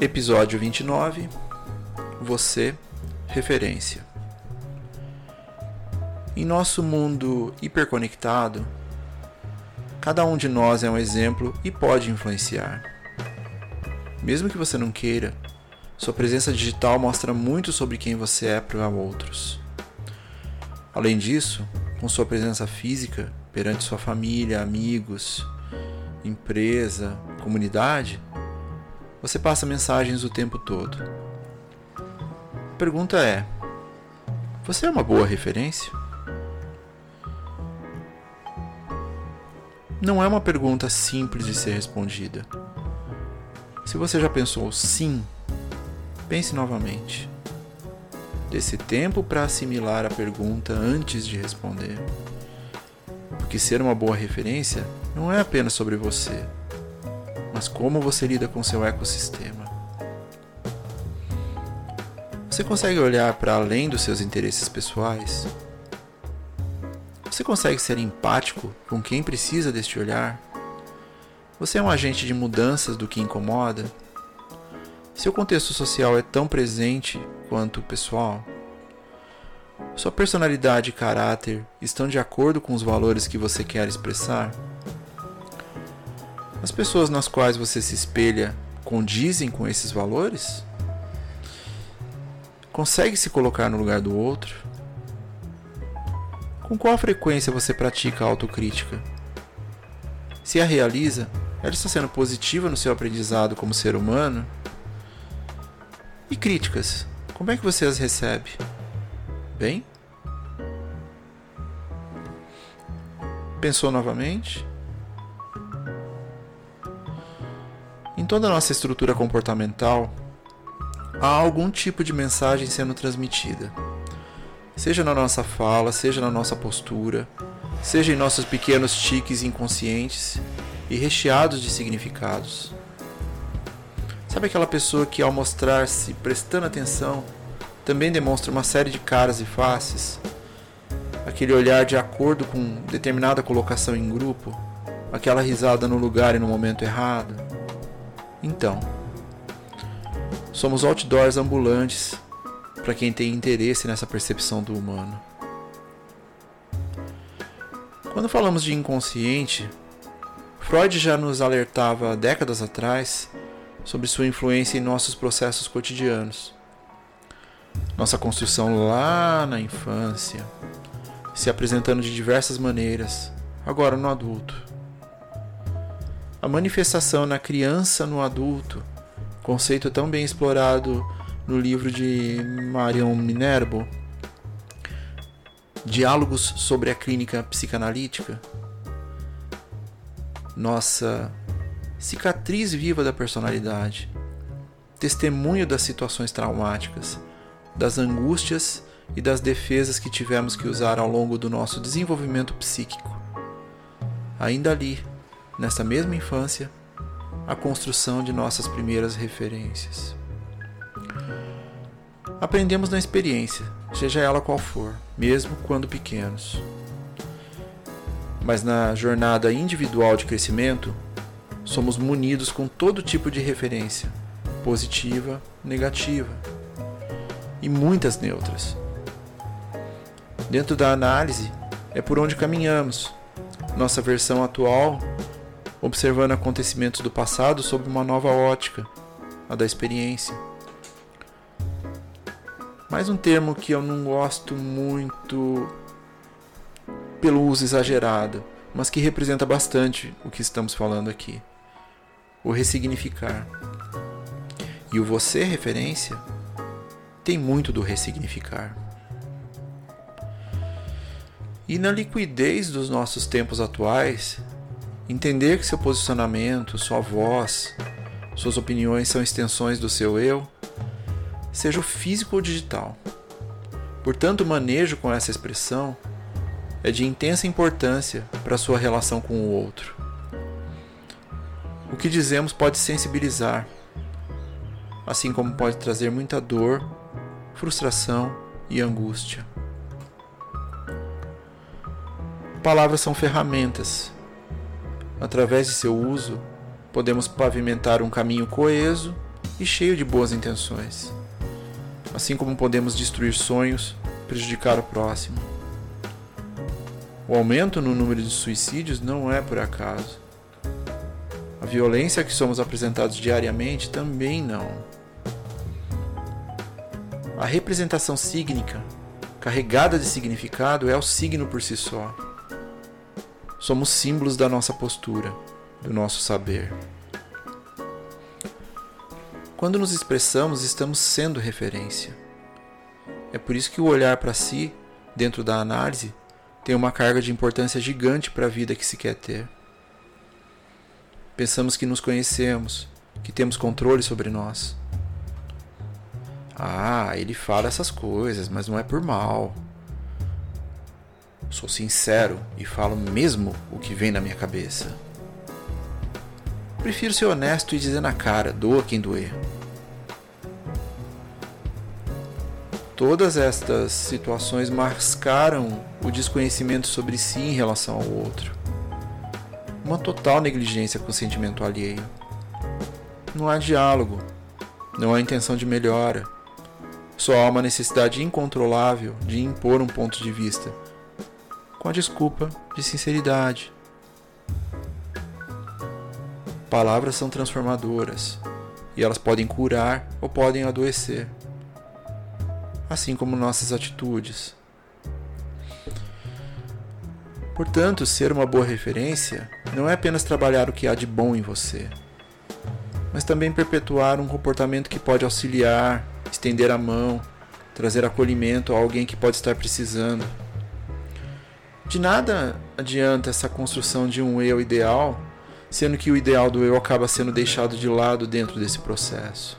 Episódio 29 Você, referência. Em nosso mundo hiperconectado, Cada um de nós é um exemplo e pode influenciar. Mesmo que você não queira, sua presença digital mostra muito sobre quem você é para outros. Além disso, com sua presença física perante sua família, amigos, empresa, comunidade, você passa mensagens o tempo todo. A pergunta é: você é uma boa referência? não é uma pergunta simples de ser respondida. Se você já pensou sim, pense novamente. Desse tempo para assimilar a pergunta antes de responder. Porque ser uma boa referência não é apenas sobre você, mas como você lida com seu ecossistema. Você consegue olhar para além dos seus interesses pessoais? Você consegue ser empático com quem precisa deste olhar? Você é um agente de mudanças do que incomoda? Seu contexto social é tão presente quanto o pessoal? Sua personalidade e caráter estão de acordo com os valores que você quer expressar? As pessoas nas quais você se espelha condizem com esses valores? Consegue se colocar no lugar do outro? Com qual frequência você pratica a autocrítica? Se a realiza, ela está sendo positiva no seu aprendizado como ser humano? E críticas, como é que você as recebe? Bem? Pensou novamente? Toda a nossa estrutura comportamental, há algum tipo de mensagem sendo transmitida seja na nossa fala, seja na nossa postura, seja em nossos pequenos tiques inconscientes e recheados de significados. Sabe aquela pessoa que, ao mostrar-se prestando atenção, também demonstra uma série de caras e faces? Aquele olhar de acordo com determinada colocação em grupo? Aquela risada no lugar e no momento errado? Então, somos outdoors ambulantes para quem tem interesse nessa percepção do humano. Quando falamos de inconsciente, Freud já nos alertava décadas atrás sobre sua influência em nossos processos cotidianos. Nossa construção lá na infância, se apresentando de diversas maneiras, agora no adulto. A manifestação na criança no adulto, conceito tão bem explorado no livro de Marion Minerbo, Diálogos sobre a Clínica Psicanalítica, nossa cicatriz viva da personalidade, testemunho das situações traumáticas, das angústias e das defesas que tivemos que usar ao longo do nosso desenvolvimento psíquico. Ainda ali, nessa mesma infância, a construção de nossas primeiras referências. Aprendemos na experiência, seja ela qual for, mesmo quando pequenos. Mas na jornada individual de crescimento, somos munidos com todo tipo de referência, positiva, negativa e muitas neutras. Dentro da análise, é por onde caminhamos, nossa versão atual, observando acontecimentos do passado sob uma nova ótica, a da experiência. Mais um termo que eu não gosto muito pelo uso exagerado, mas que representa bastante o que estamos falando aqui. O ressignificar. E o você referência tem muito do ressignificar. E na liquidez dos nossos tempos atuais, Entender que seu posicionamento, sua voz, suas opiniões são extensões do seu eu, seja o físico ou digital. Portanto, o manejo com essa expressão é de intensa importância para sua relação com o outro. O que dizemos pode sensibilizar, assim como pode trazer muita dor, frustração e angústia. Palavras são ferramentas. Através de seu uso, podemos pavimentar um caminho coeso e cheio de boas intenções, assim como podemos destruir sonhos, prejudicar o próximo. O aumento no número de suicídios não é por acaso. A violência que somos apresentados diariamente também não. A representação sígnica, carregada de significado, é o signo por si só. Somos símbolos da nossa postura, do nosso saber. Quando nos expressamos, estamos sendo referência. É por isso que o olhar para si, dentro da análise, tem uma carga de importância gigante para a vida que se quer ter. Pensamos que nos conhecemos, que temos controle sobre nós. Ah, ele fala essas coisas, mas não é por mal. Sou sincero e falo mesmo o que vem na minha cabeça. Prefiro ser honesto e dizer na cara, doa quem doer. Todas estas situações mascaram o desconhecimento sobre si em relação ao outro. Uma total negligência com o sentimento alheio. Não há diálogo, não há intenção de melhora só há uma necessidade incontrolável de impor um ponto de vista, com a desculpa de sinceridade. Palavras são transformadoras e elas podem curar ou podem adoecer, assim como nossas atitudes. Portanto, ser uma boa referência não é apenas trabalhar o que há de bom em você, mas também perpetuar um comportamento que pode auxiliar estender a mão, trazer acolhimento a alguém que pode estar precisando. De nada adianta essa construção de um eu ideal, sendo que o ideal do eu acaba sendo deixado de lado dentro desse processo.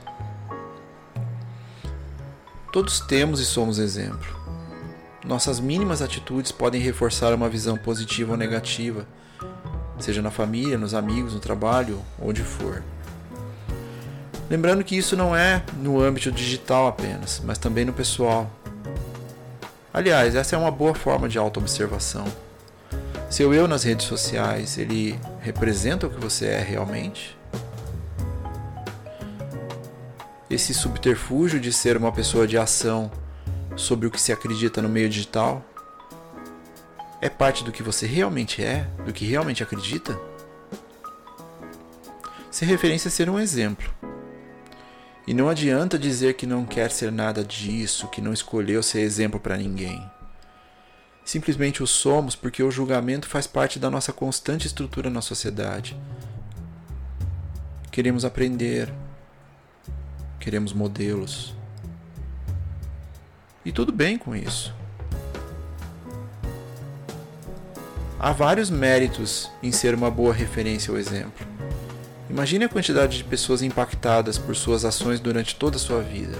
Todos temos e somos exemplo. Nossas mínimas atitudes podem reforçar uma visão positiva ou negativa, seja na família, nos amigos, no trabalho, onde for. Lembrando que isso não é no âmbito digital apenas, mas também no pessoal. Aliás, essa é uma boa forma de autoobservação. Seu eu nas redes sociais, ele representa o que você é realmente? Esse subterfúgio de ser uma pessoa de ação sobre o que se acredita no meio digital é parte do que você realmente é, do que realmente acredita? Ser referência é ser um exemplo. E não adianta dizer que não quer ser nada disso, que não escolheu ser exemplo para ninguém. Simplesmente o somos porque o julgamento faz parte da nossa constante estrutura na sociedade. Queremos aprender, queremos modelos. E tudo bem com isso. Há vários méritos em ser uma boa referência ou exemplo. Imagine a quantidade de pessoas impactadas por suas ações durante toda a sua vida.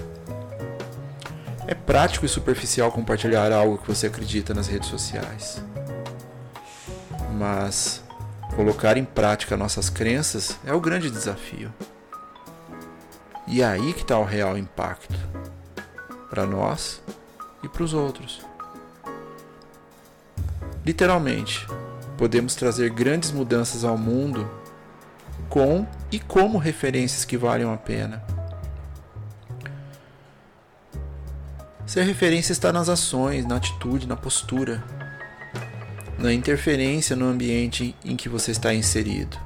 É prático e superficial compartilhar algo que você acredita nas redes sociais. Mas colocar em prática nossas crenças é o grande desafio. E é aí que está o real impacto para nós e para os outros. Literalmente, podemos trazer grandes mudanças ao mundo com e como referências que valham a pena. Ser referência está nas ações, na atitude, na postura, na interferência no ambiente em que você está inserido.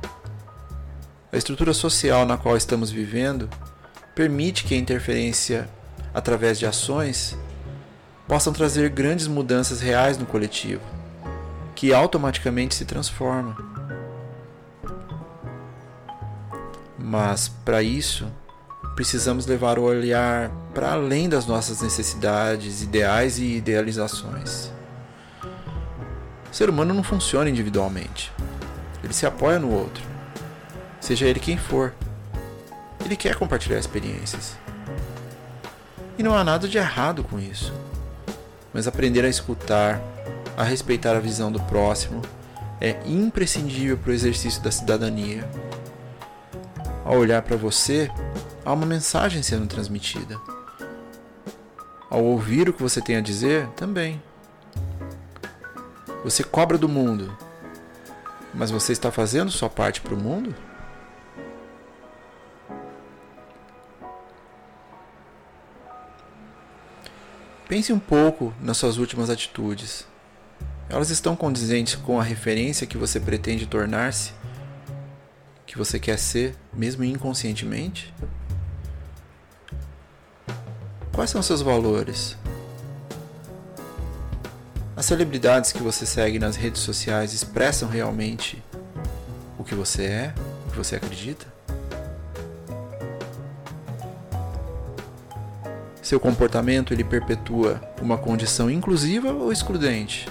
A estrutura social na qual estamos vivendo permite que a interferência através de ações possam trazer grandes mudanças reais no coletivo, que automaticamente se transforma. Mas para isso, precisamos levar o olhar para além das nossas necessidades, ideais e idealizações. O ser humano não funciona individualmente. ele se apoia no outro, seja ele quem for. Ele quer compartilhar experiências. E não há nada de errado com isso. Mas aprender a escutar, a respeitar a visão do próximo, é imprescindível para o exercício da cidadania. Ao olhar para você, há uma mensagem sendo transmitida. Ao ouvir o que você tem a dizer, também. Você cobra do mundo, mas você está fazendo sua parte para o mundo? Pense um pouco nas suas últimas atitudes. Elas estão condizentes com a referência que você pretende tornar-se? Que você quer ser, mesmo inconscientemente? Quais são seus valores? As celebridades que você segue nas redes sociais expressam realmente o que você é, o que você acredita? Seu comportamento ele perpetua uma condição inclusiva ou excludente?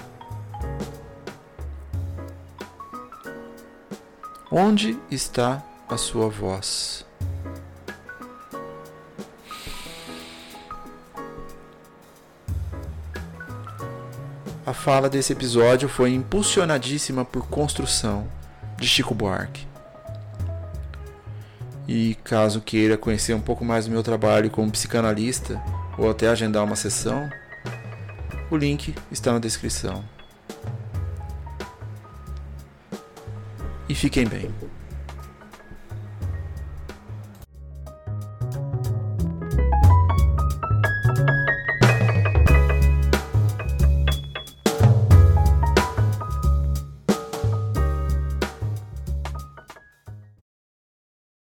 Onde está a sua voz? A fala desse episódio foi impulsionadíssima por construção de Chico Buarque. E caso queira conhecer um pouco mais do meu trabalho como psicanalista ou até agendar uma sessão, o link está na descrição. E fiquem bem.